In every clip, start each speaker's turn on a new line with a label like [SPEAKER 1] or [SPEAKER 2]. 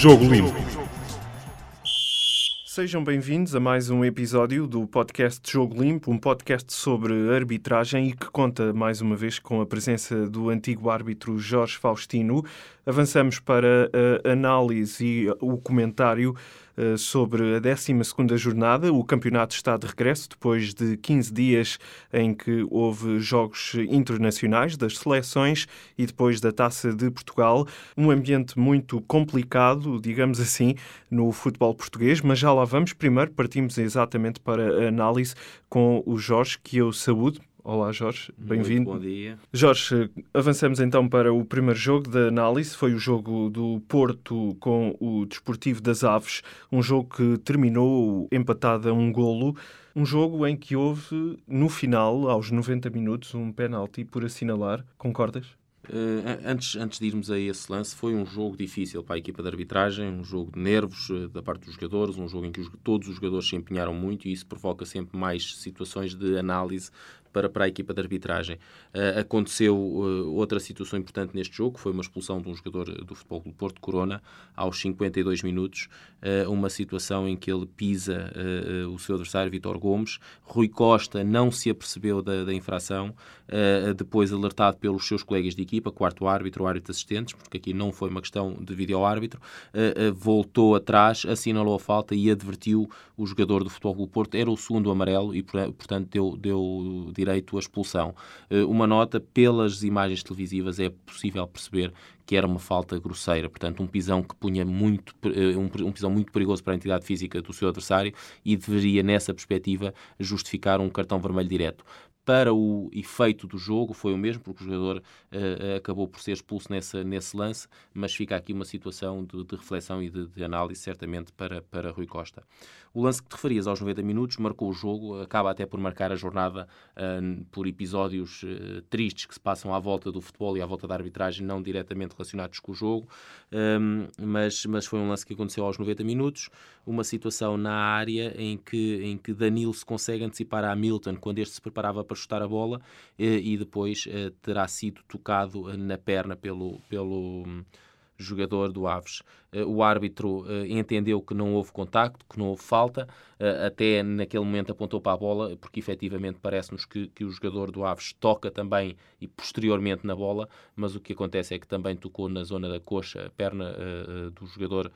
[SPEAKER 1] Jogo Limpo. Sejam bem-vindos a mais um episódio do podcast Jogo Limpo, um podcast sobre arbitragem e que conta mais uma vez com a presença do antigo árbitro Jorge Faustino. Avançamos para a análise e o comentário sobre a 12 jornada. O campeonato está de regresso depois de 15 dias em que houve jogos internacionais das seleções e depois da Taça de Portugal. Um ambiente muito complicado, digamos assim, no futebol português, mas já lá vamos. Primeiro partimos exatamente para a análise com o Jorge, que eu saúdo. Olá, Jorge. Bem-vindo.
[SPEAKER 2] Bom dia.
[SPEAKER 1] Jorge, avançamos então para o primeiro jogo da análise. Foi o jogo do Porto com o Desportivo das Aves. Um jogo que terminou empatado a um golo. Um jogo em que houve, no final, aos 90 minutos, um penalti por assinalar. Concordas?
[SPEAKER 2] Uh, antes, antes de irmos a esse lance, foi um jogo difícil para a equipa de arbitragem, um jogo de nervos uh, da parte dos jogadores, um jogo em que os, todos os jogadores se empenharam muito e isso provoca sempre mais situações de análise para, para a equipa de arbitragem. Uh, aconteceu uh, outra situação importante neste jogo, foi uma expulsão de um jogador do Futebol do Porto, Corona, aos 52 minutos, uh, uma situação em que ele pisa o seu adversário, Vitor Gomes. Rui Costa não se apercebeu da, da infração, depois alertado pelos seus colegas de equipa, quarto árbitro, árbitro assistentes, porque aqui não foi uma questão de vídeo-árbitro, voltou atrás, assinalou a falta e advertiu o jogador do Futebol do Porto, era o segundo amarelo e, portanto, deu, deu direito à expulsão. Eh, uma nota, pelas imagens televisivas é possível perceber que era uma falta grosseira, portanto um pisão que punha muito, eh, um pisão muito perigoso para a entidade física do seu adversário e deveria, nessa perspectiva, justificar um cartão vermelho direto para o efeito do jogo foi o mesmo, porque o jogador uh, acabou por ser expulso nessa, nesse lance, mas fica aqui uma situação de, de reflexão e de, de, análise, certamente, para, para Rui Costa. O lance que te referias aos 90 minutos marcou o jogo, acaba até por marcar a jornada uh, por episódios uh, tristes que se passam à volta do futebol e à volta da arbitragem, não diretamente relacionados com o jogo, um, mas, mas foi um lance que aconteceu aos 90 minutos, uma situação na área em que, em que Danilo se consegue antecipar a Hamilton quando este se preparava para chutar a bola eh, e depois eh, terá sido tocado na perna pelo, pelo jogador do Aves. Eh, o árbitro eh, entendeu que não houve contacto, que não houve falta, eh, até naquele momento apontou para a bola, porque efetivamente parece-nos que, que o jogador do Aves toca também e posteriormente na bola, mas o que acontece é que também tocou na zona da coxa, a perna do jogador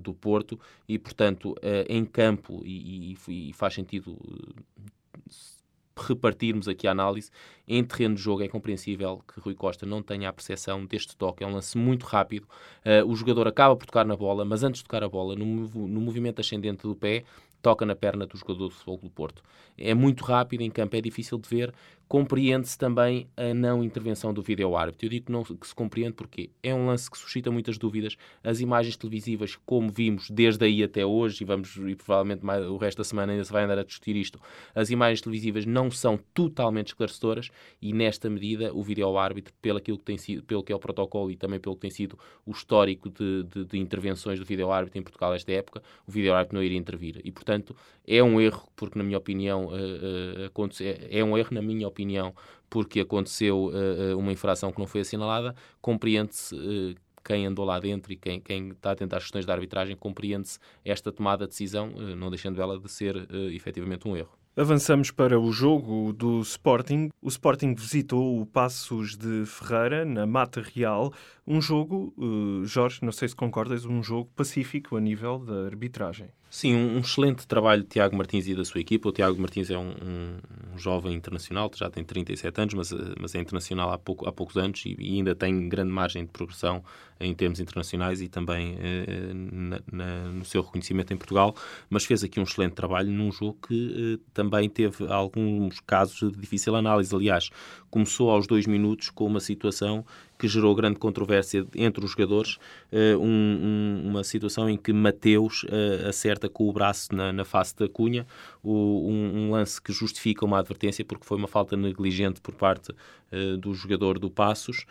[SPEAKER 2] do Porto, e portanto em campo, e, e, e faz sentido repartirmos aqui a análise, em terreno de jogo é compreensível que Rui Costa não tenha a percepção deste toque. É um lance muito rápido. Uh, o jogador acaba por tocar na bola, mas antes de tocar a bola, no, no movimento ascendente do pé, toca na perna do jogador do Futebol do Porto. É muito rápido em campo, é difícil de ver. Compreende-se também a não intervenção do vídeo-árbitro. Eu digo que, não, que se compreende porque é um lance que suscita muitas dúvidas. As imagens televisivas, como vimos desde aí até hoje, e vamos e provavelmente mais, o resto da semana ainda se vai andar a discutir isto, as imagens televisivas não são totalmente esclarecedoras e nesta medida o vídeo-árbitro, pelo, que tem sido, pelo que é o protocolo e também pelo que tem sido o histórico de, de, de intervenções do vídeo-árbitro em Portugal esta época, o vídeo-árbitro não iria intervir. E, portanto, é um erro, porque na minha opinião, uh, uh, é um erro, na minha opinião, porque aconteceu uh, uma infração que não foi assinalada, compreende-se quem andou lá dentro e quem, quem está a tentar questões da arbitragem, compreende-se esta tomada de decisão, não deixando ela de ser efetivamente um erro.
[SPEAKER 1] Avançamos para o jogo do Sporting. O Sporting visitou o Passos de Ferreira, na Mata Real. Um jogo, Jorge, não sei se concordas, um jogo pacífico a nível da arbitragem.
[SPEAKER 2] Sim, um excelente trabalho de Tiago Martins e da sua equipa. O Tiago Martins é um, um, um, jovem internacional, já tem 37 anos, mas, mas é internacional há, pouco, há poucos anos e, e, ainda tem grande margem de progressão em termos internacionais e também eh, na, na, no seu reconhecimento em Portugal. Mas fez aqui um excelente trabalho num jogo que eh, também teve alguns casos de difícil análise. Aliás, começou aos dois minutos com uma situação que gerou grande controvérsia entre os jogadores, uh, um, um, uma situação em que Mateus uh, acerta com o braço na, na face da Cunha, o, um, um, lance que justifica uma advertência porque foi uma falta negligente por parte uh, do jogador do Passos,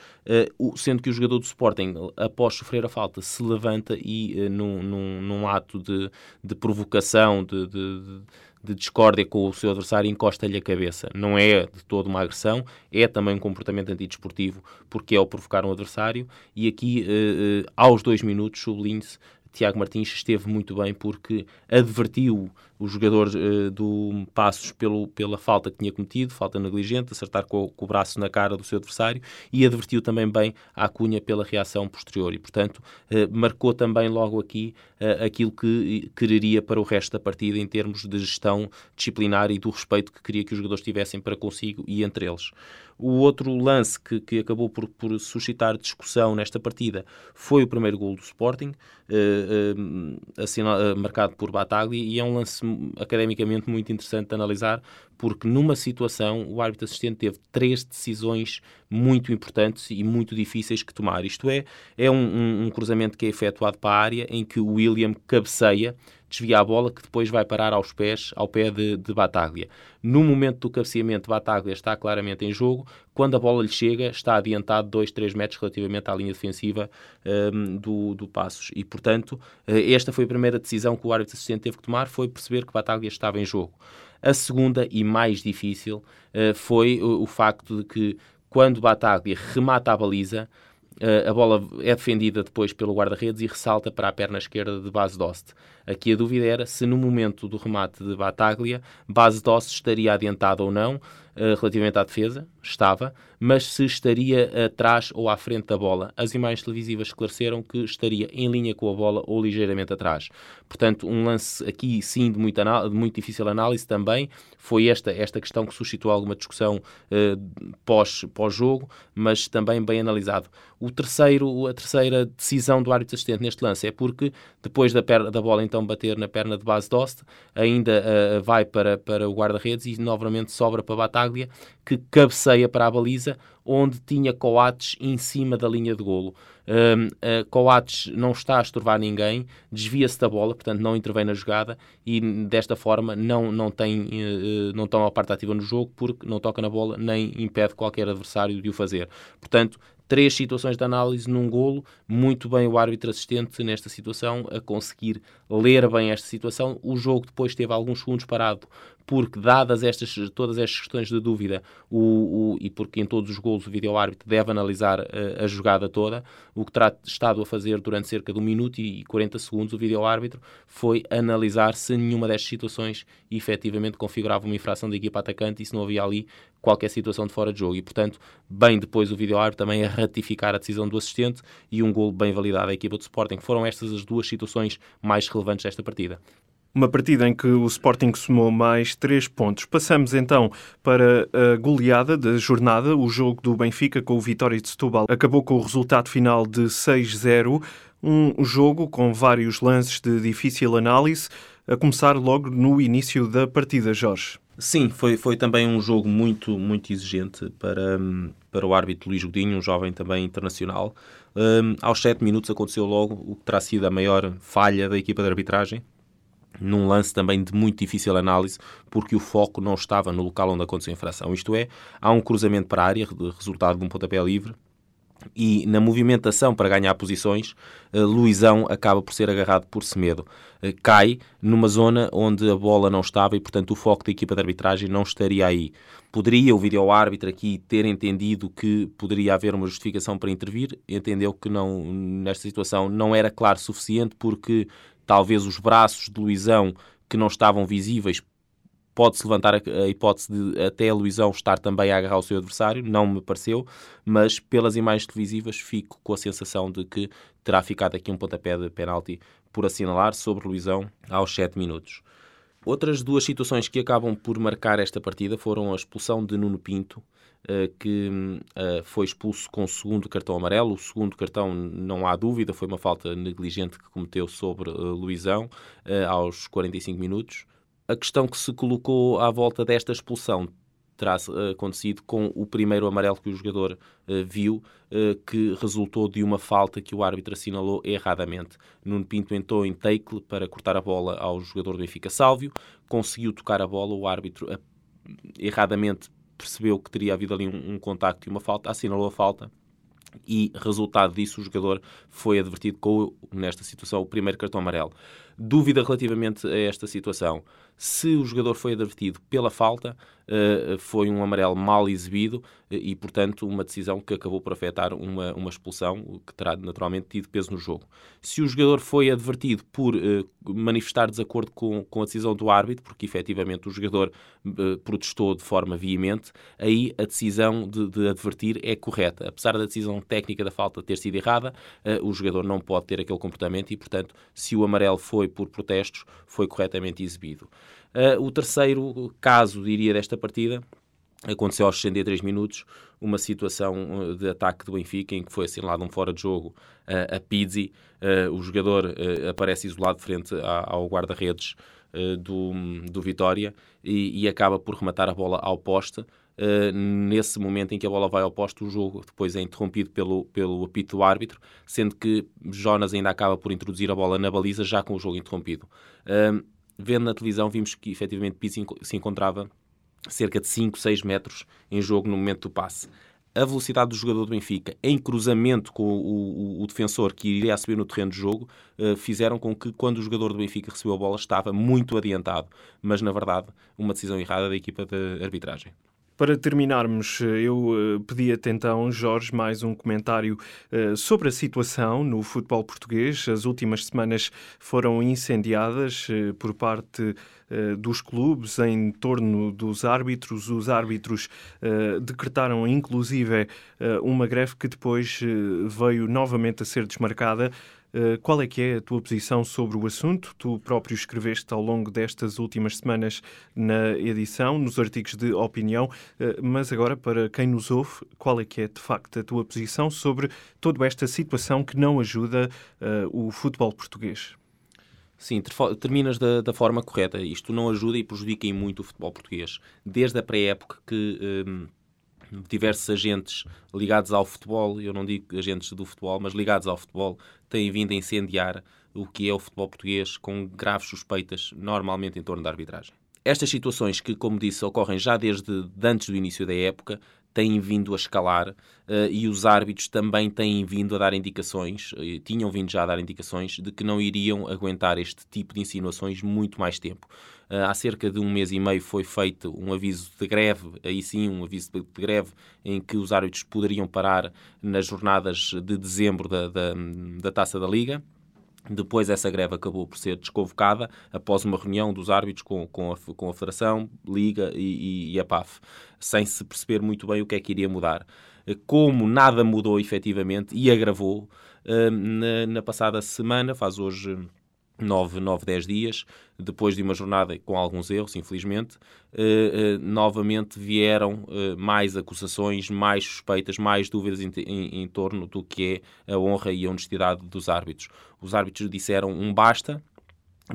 [SPEAKER 2] sendo que o jogador do Sporting, após sofrer a falta, se levanta e num, num, num ato de, de provocação, de, de, de de discórdia com o seu adversário encosta-lhe a cabeça. Não é de toda uma agressão, é também um comportamento antidesportivo, porque é o provocar um adversário. E aqui, eh, eh, aos dois minutos, sublinhe-se, Tiago Martins esteve muito bem porque advertiu o jogador uh, do Passos pelo, pela falta que tinha cometido, falta negligente, acertar com, com, o braço na cara do seu adversário, e advertiu também bem a Cunha pela reação posterior. E, portanto, uh, marcou também logo aqui uh, aquilo que quereria para o resto da partida em termos de gestão disciplinar e do respeito que queria que os jogadores tivessem para consigo e entre eles. O outro lance que, que acabou por, por, suscitar discussão nesta partida foi o primeiro gol do Sporting, uh, marcado por Bataglia, e é um lance academicamente muito interessante de analisar, porque numa situação o árbitro assistente teve três decisões muito importantes e muito difíceis que tomar. Isto é, é um, um, um cruzamento que é efetuado para a área em que o William cabeceia desvia a bola que depois vai parar aos pés, ao pé de, de Bataglia. No momento do cabeceamento, Bataglia está claramente em jogo. Quando a bola lhe chega, está adiantado 2, 3 metros relativamente à linha defensiva um, do, do Passos. E, portanto, eh, esta foi a primeira decisão que o árbitro assistente teve que tomar, foi perceber que Bataglia estava em jogo. A segunda e mais difícil uh, foi o, o facto de que quando Bataglia remata a baliza, a bola é defendida depois pelo guarda-redes e ressalta para a perna esquerda de Base Dost. Aqui a dúvida era se no momento do remate de Bataglia, Base Dost estaria adiantado ou não uh, relativamente à defesa, estava, mas se estaria atrás ou à frente da bola. As imagens televisivas esclareceram que estaria em linha com a bola ou ligeiramente atrás. Portanto, um lance aqui sim de muito, de muito difícil análise também foi esta, esta questão que suscitou alguma discussão pós, pós-jogo, mas também bem analisado. O terceiro, a terceira decisão do árbitro assistente neste lance é porque depois da, perna, da bola então bater na perna de base Dost, ainda uh, vai para, para o guarda-redes e novamente sobra para Bataglia, que cabeceia para a baliza, onde tinha Coates em cima da linha de golo. Um, uh, Coates não está a estorvar ninguém, desvia-se da bola, portanto não intervém na jogada e desta forma não, não, tem, uh, não toma a parte ativa no jogo porque não toca na bola nem impede qualquer adversário de o fazer. Portanto, três situações de análise num golo, muito bem o árbitro assistente nesta situação a conseguir ler bem esta situação. O jogo depois teve alguns segundos parado porque, dadas estas, todas estas questões de dúvida, o, o, e porque em todos os golos o vídeo-árbitro deve analisar a, eh, a, jogada toda, o que terá estado a fazer durante cerca de um minuto e 40 segundos o vídeo-árbitro foi analisar se nenhuma destas situações efetivamente configurava uma infração da equipa atacante e se não havia ali qualquer situação de fora de jogo. E, portanto, bem depois o vídeo-árbitro também a ratificar a decisão do assistente e um gol bem validado à equipa do Sporting. Foram estas as duas situações mais relevantes desta partida.
[SPEAKER 1] Uma partida em que o Sporting somou mais três pontos. Passamos então para a goleada da jornada. O jogo do Benfica com o Vitória de Setúbal acabou com o resultado final de 6-0. Um jogo com vários lances de difícil análise, a começar logo no início da partida, Jorge.
[SPEAKER 2] Sim, foi, foi também um jogo muito, muito exigente para, para o árbitro Luís Godinho, um jovem também internacional. Um, aos 7 minutos aconteceu logo o que terá sido a maior falha da equipa de arbitragem, num lance também de muito difícil análise, porque o foco não estava no local onde aconteceu a infração. Isto é, há um cruzamento para a área, resultado de um pontapé livre, e na movimentação para ganhar posições, uh, Luizão acaba por ser agarrado por Semedo. Uh, cai numa zona onde a bola não estava e, portanto, o foco da equipa de arbitragem não estaria aí. Poderia o vídeo-árbitro aqui ter entendido que poderia haver uma justificação para intervir, entendeu que não, nesta situação não era claro suficiente porque talvez os braços de Luizão que não estavam visíveis pode-se levantar a, hipótese de até a Luizão estar também a agarrar o seu adversário, não me pareceu, mas pelas imagens televisivas fico com a sensação de que terá ficado aqui um pontapé de penalti por assinalar sobre Luizão aos 7 minutos. Outras duas situações que acabam por marcar esta partida foram a expulsão de Nuno Pinto, eh, que eh, foi expulso com o segundo cartão amarelo. O segundo cartão, não há dúvida, foi uma falta negligente que cometeu sobre eh, Luizão aos 45 minutos. A questão que se colocou à volta desta expulsão terá acontecido com o primeiro amarelo que o jogador uh, viu, uh, que resultou de uma falta que o árbitro assinalou erradamente. Nuno Pinto entrou em tackle para cortar a bola ao jogador do Benfica Sálvio, conseguiu tocar a bola, o árbitro uh, erradamente percebeu que teria havido ali um, um contacto e uma falta, assinalou a falta e resultado disso o jogador foi advertido com, nesta situação, o primeiro cartão amarelo. Dúvida relativamente a esta situação. Se o jogador foi advertido pela falta, uh, foi um amarelo mal exibido uh, e, portanto, uma decisão que acabou por afetar uma, uma expulsão, que terá naturalmente tido peso no jogo. Se o jogador foi advertido por uh, manifestar desacordo com, com a decisão do árbitro, porque efetivamente o jogador protestou de forma veemente, aí a decisão de, de, advertir é correta. Apesar da decisão técnica da falta ter sido errada, o jogador não pode ter aquele comportamento e, portanto, se o amarelo foi por protestos, foi corretamente exibido. Uh, o terceiro caso, diria, desta partida aconteceu aos 63 minutos uma situação de ataque do Benfica em que foi assinalado um fora de jogo uh, a Pizzi. Uh, o jogador aparece isolado frente ao guarda-redes do, do Vitória e, e, acaba por rematar a bola ao poste. Nesse momento em que a bola vai ao poste, o jogo depois é interrompido pelo, pelo apito do árbitro, sendo que Jonas ainda acaba por introduzir a bola na baliza já com o jogo interrompido vendo na televisão, vimos que efetivamente Pizzi se encontrava cerca de 5, 6 metros em jogo no momento do passe. A velocidade do jogador do Benfica, em cruzamento com o, o, o defensor que iria subir no terreno de jogo, uh, fizeram com que, quando o jogador do Benfica recebeu a bola, estava muito adiantado. Mas, na verdade, uma decisão errada da equipa de arbitragem.
[SPEAKER 1] Para terminarmos, eu eh, pedia-te então, Jorge, mais um comentário eh, sobre a situação no futebol português. As últimas semanas foram incendiadas eh, por parte dos clubes em torno dos árbitros. Os árbitros decretaram, inclusive, uma greve que depois veio novamente a ser desmarcada. Eh, qual é que é a tua posição sobre o assunto? Tu próprio escreveste ao longo destas últimas semanas na edição, nos artigos de opinião, eh, mas agora, para quem nos ouve, qual é que é de facto a tua posição sobre toda esta situação que não ajuda uh, o futebol português?
[SPEAKER 2] Sim, terminas da, da, forma correta. Isto não ajuda e prejudica muito o futebol português. Desde a pré-época que um, diversos agentes ligados ao futebol, eu não digo agentes do futebol, mas ligados ao futebol, têm vindo a incendiar o que é o futebol português com graves suspeitas, normalmente em torno da arbitragem. Estas situações que, como disse, ocorrem já desde antes do início da época, têm vindo a escalar uh, e os árbitros também têm vindo a dar indicações, uh, tinham vindo já a dar indicações de que não iriam aguentar este tipo de insinuações muito mais tempo. Uh, há cerca de um mês e meio foi feito um aviso de greve, aí sim, um aviso de, de greve, em que os árbitros poderiam parar nas jornadas de dezembro da, da, da Taça da Liga. Depois essa greve acabou por ser desconvocada após uma reunião dos árbitros com, com, a, com a Federação, Liga e, e, a PAF, sem se perceber muito bem o que é que iria mudar. Como nada mudou efetivamente e agravou, eh, na, na passada semana, faz hoje 9, 9, 10 dias, depois de uma jornada com alguns erros, infelizmente, eh, eh, novamente vieram eh, mais acusações, mais suspeitas, mais dúvidas em, em, em, torno do que é a honra e a honestidade dos árbitros. Os árbitros disseram um basta,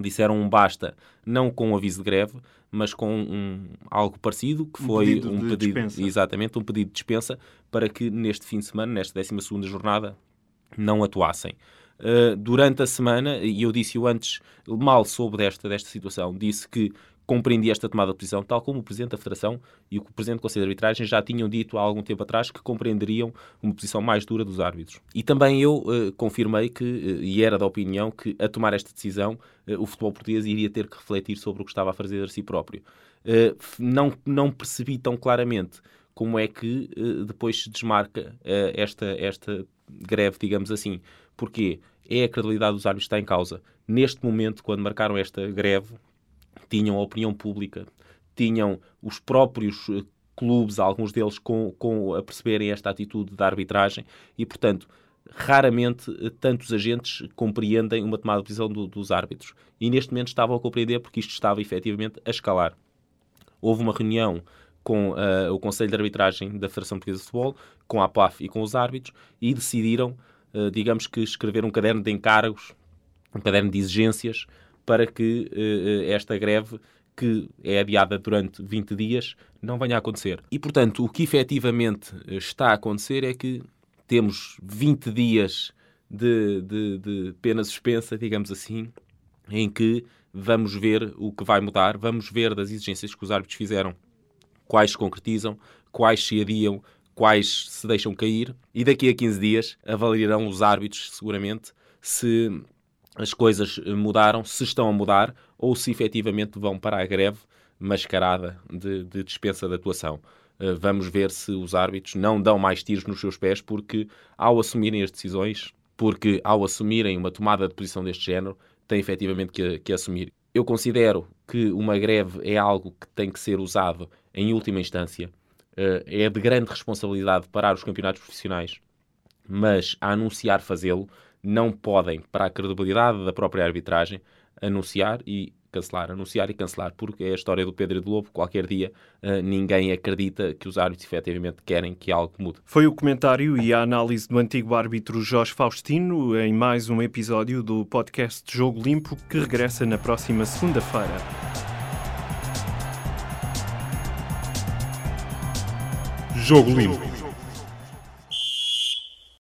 [SPEAKER 2] disseram um basta não com um aviso de greve, mas com um, algo parecido, que foi
[SPEAKER 1] um pedido,
[SPEAKER 2] um
[SPEAKER 1] pedido
[SPEAKER 2] exatamente, um pedido de dispensa para que neste fim de semana, nesta 12 segunda jornada, não atuassem. Uh, durante a semana, e eu disse-o antes, mal soube desta, desta situação, disse que compreendia esta tomada de posição, tal como o Presidente da Federação e o Presidente do Conselho de Arbitragem já tinham dito há algum tempo atrás que compreenderiam uma posição mais dura dos árbitros. E também eu uh, confirmei que, uh, e era da opinião, que a tomar esta decisão o futebol português iria ter que refletir sobre o que estava a fazer a si próprio. não, não percebi tão claramente como é que depois se desmarca esta, esta greve, digamos assim. Porquê? é a credibilidade dos árbitros que está em causa. Neste momento, quando marcaram esta greve, tinham a opinião pública, tinham os próprios eh, clubes, alguns deles com, com a perceberem esta atitude da arbitragem e, portanto, raramente eh, tantos agentes compreendem uma tomada de decisão do, dos árbitros. E neste momento estavam a compreender porque isto estava efetivamente a escalar. Houve uma reunião com uh, o Conselho de Arbitragem da Federação Portuguesa de Futebol, com a PAF e com os árbitros, e decidiram digamos que escrever um caderno de encargos, um caderno de exigências, para que uh, esta greve, que é adiada durante 20 dias, não venha a acontecer. E, portanto, o que efetivamente está a acontecer é que temos 20 dias de, de, de pena suspensa, digamos assim, em que vamos ver o que vai mudar, vamos ver das exigências que os árbitros fizeram, quais se concretizam, quais se adiam, quais se deixam cair, e daqui a 15 dias avaliarão os árbitros, seguramente, se as coisas mudaram, se estão a mudar ou se efetivamente vão para a greve mascarada de, de dispensa de atuação. Uh, vamos ver se os árbitros não dão mais tiros nos seus pés, porque ao assumirem as decisões, porque ao assumirem uma tomada de posição deste género, têm efetivamente que, que assumir. Eu considero que uma greve é algo que tem que ser usado em última instância. Uh, é de grande responsabilidade parar os campeonatos profissionais, mas a anunciar fazê-lo não podem, para a credibilidade da própria arbitragem, anunciar e cancelar, anunciar e cancelar, porque é a história do Pedro e do Lobo. Qualquer dia uh, ninguém acredita que os árbitros efetivamente querem que algo mude.
[SPEAKER 1] Foi o comentário e a análise do antigo árbitro Jorge Faustino em mais um episódio do podcast Jogo Limpo que regressa na próxima segunda-feira. Jogo Limpo.